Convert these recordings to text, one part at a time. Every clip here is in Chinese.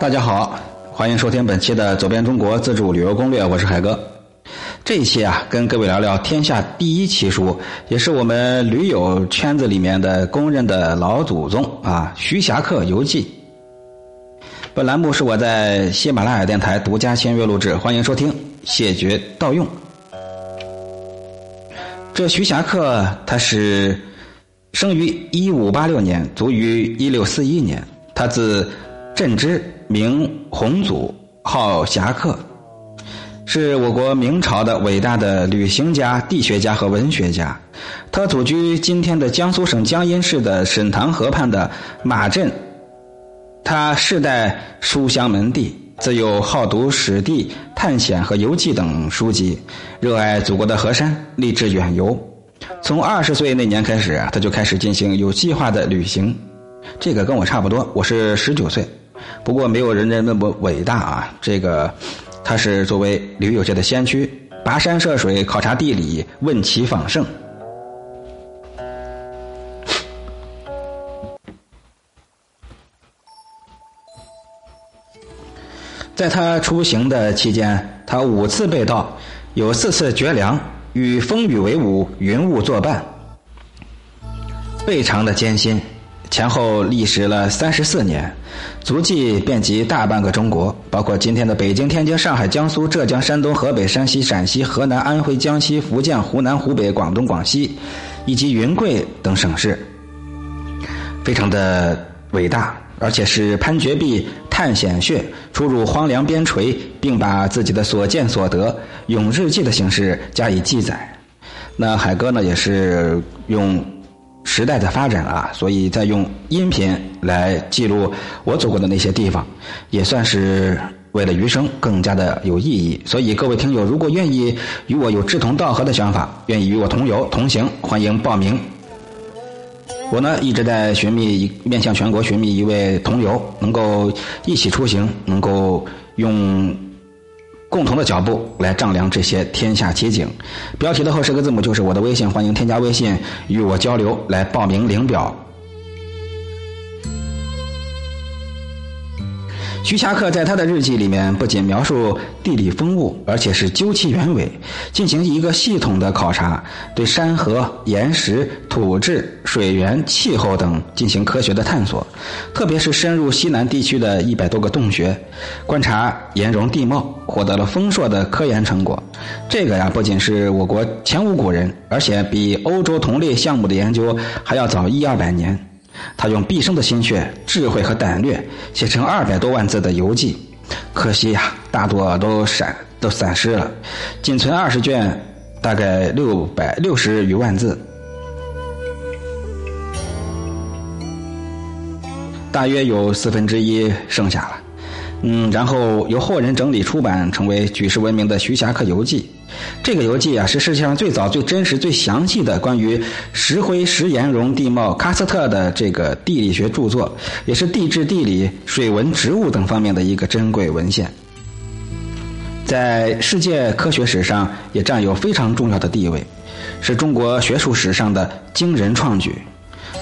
大家好，欢迎收听本期的《走遍中国自助旅游攻略》，我是海哥。这一期啊，跟各位聊聊天下第一奇书，也是我们驴友圈子里面的公认的老祖宗啊，《徐霞客游记》。本栏目是我在喜马拉雅电台独家签约录制，欢迎收听，谢绝盗用。这徐霞客他是生于一五八六年，卒于一六四一年，他字镇之。名洪祖，号侠客，是我国明朝的伟大的旅行家、地学家和文学家。他祖居今天的江苏省江阴市的沈塘河畔的马镇。他世代书香门第，自幼好读史地、探险和游记等书籍，热爱祖国的河山，立志远游。从二十岁那年开始，他就开始进行有计划的旅行。这个跟我差不多，我是十九岁。不过没有人家那么伟大啊！这个，他是作为旅游界的先驱，跋山涉水考察地理，问其访胜。在他出行的期间，他五次被盗，有四次绝粮，与风雨为伍，云雾作伴，非常的艰辛。前后历时了三十四年，足迹遍及大半个中国，包括今天的北京、天津、上海、江苏、浙江、山东、河北、山西、陕西、河南、安徽、江西、福建、湖南、湖北、广东、广西，以及云贵等省市，非常的伟大，而且是攀绝壁、探险穴、出入荒凉边陲，并把自己的所见所得用日记的形式加以记载。那海哥呢，也是用。时代的发展啊，所以在用音频来记录我走过的那些地方，也算是为了余生更加的有意义。所以各位听友，如果愿意与我有志同道合的想法，愿意与我同游同行，欢迎报名。我呢一直在寻觅一，面向全国寻觅一位同游，能够一起出行，能够用。共同的脚步来丈量这些天下奇景。标题的后十个字母就是我的微信，欢迎添加微信与我交流，来报名领表。徐霞客在他的日记里面不仅描述地理风物，而且是究其原委，进行一个系统的考察，对山河、岩石、土质、水源、气候等进行科学的探索。特别是深入西南地区的一百多个洞穴，观察岩溶地貌，获得了丰硕的科研成果。这个呀，不仅是我国前无古人，而且比欧洲同类项目的研究还要早一二百年。他用毕生的心血、智慧和胆略写成二百多万字的游记，可惜呀，大多都散都散失了，仅存二十卷，大概六百六十余万字，大约有四分之一剩下了。嗯，然后由后人整理出版，成为举世闻名的《徐霞客游记》。这个游记啊，是世界上最早、最真实、最详细的关于石灰石岩溶地貌喀斯特的这个地理学著作，也是地质、地理、水文、植物等方面的一个珍贵文献，在世界科学史上也占有非常重要的地位，是中国学术史上的惊人创举。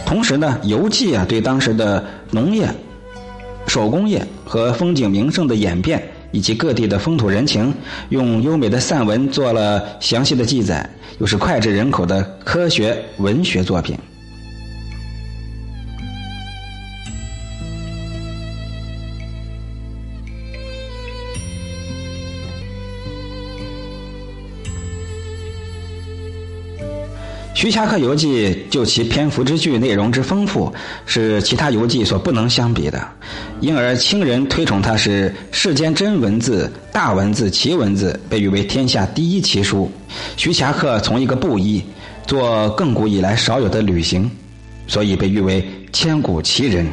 同时呢，游记啊，对当时的农业。手工业和风景名胜的演变，以及各地的风土人情，用优美的散文做了详细的记载，又是脍炙人口的科学文学作品。《徐霞客游记》就其篇幅之巨、内容之丰富，是其他游记所不能相比的，因而清人推崇它是世间真文字、大文字、奇文字，被誉为天下第一奇书。徐霞客从一个布衣做亘古以来少有的旅行，所以被誉为千古奇人。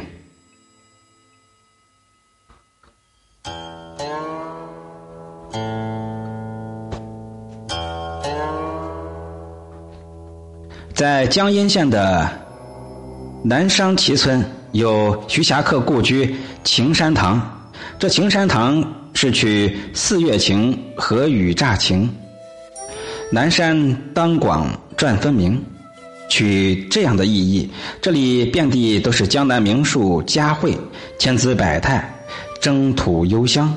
在江阴县的南商齐村有徐霞客故居晴山堂，这晴山堂是取四月晴和雨乍晴，南山当广转分明，取这样的意义。这里遍地都是江南名树佳卉，千姿百态，征土幽香。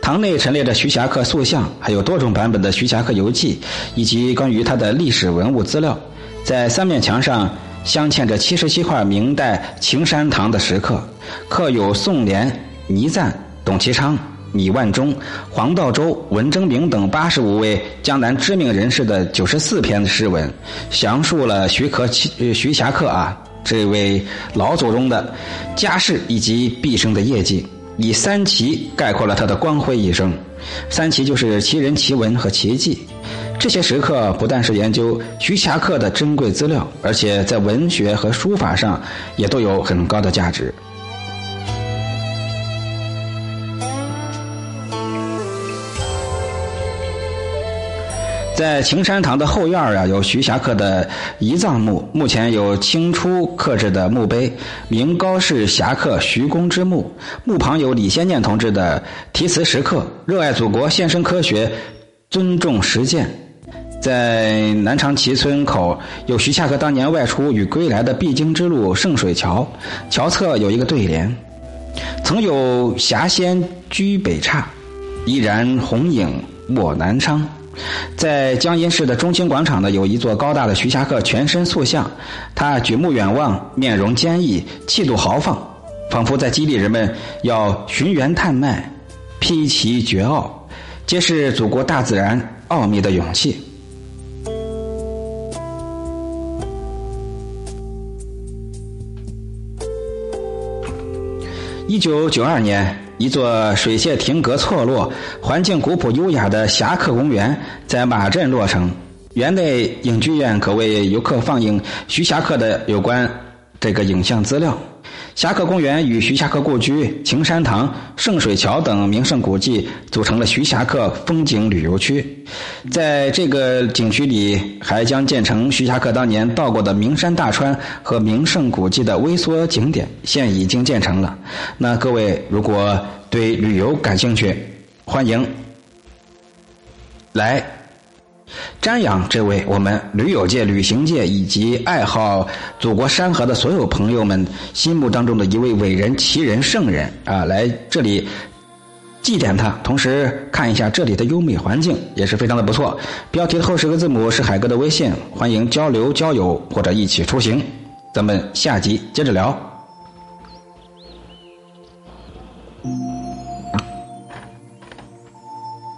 堂内陈列着徐霞客塑像，还有多种版本的徐霞客游记，以及关于他的历史文物资料。在三面墙上镶嵌着七十七块明代晴山堂的石刻，刻有宋濂、倪瓒、董其昌、李万忠、黄道周、文征明等八十五位江南知名人士的九十四篇诗文，详述了徐可徐霞客啊这位老祖宗的家世以及毕生的业绩。以三奇概括了他的光辉一生，三奇就是奇人、奇文和奇迹。这些石刻不但是研究徐霞客的珍贵资料，而且在文学和书法上也都有很高的价值。在晴山堂的后院啊，有徐霞客的遗葬墓，目前有清初刻制的墓碑，明高氏侠客徐公之墓，墓旁有李先念同志的题词石刻，热爱祖国，献身科学，尊重实践。在南长旗村口有徐霞客当年外出与归来的必经之路圣水桥，桥侧有一个对联：曾有侠仙居北岔，依然红影卧南昌。在江阴市的中心广场呢，有一座高大的徐霞客全身塑像，他举目远望，面容坚毅，气度豪放，仿佛在激励人们要寻源探脉，披奇绝奥，揭示祖国大自然奥秘的勇气。一九九二年，一座水榭亭阁错落、环境古朴优雅的侠客公园在马镇落成。园内影剧院可为游客放映徐霞客的有关这个影像资料。侠客公园与徐霞客故居、晴山堂、圣水桥等名胜古迹组成了徐霞客风景旅游区。在这个景区里，还将建成徐霞客当年到过的名山大川和名胜古迹的微缩景点，现已经建成了。那各位如果对旅游感兴趣，欢迎来。瞻仰这位我们驴友界、旅行界以及爱好祖国山河的所有朋友们心目当中的一位伟人、奇人、圣人啊，来这里祭奠他，同时看一下这里的优美环境也是非常的不错。标题的后十个字母是海哥的微信，欢迎交流交友或者一起出行。咱们下集接着聊。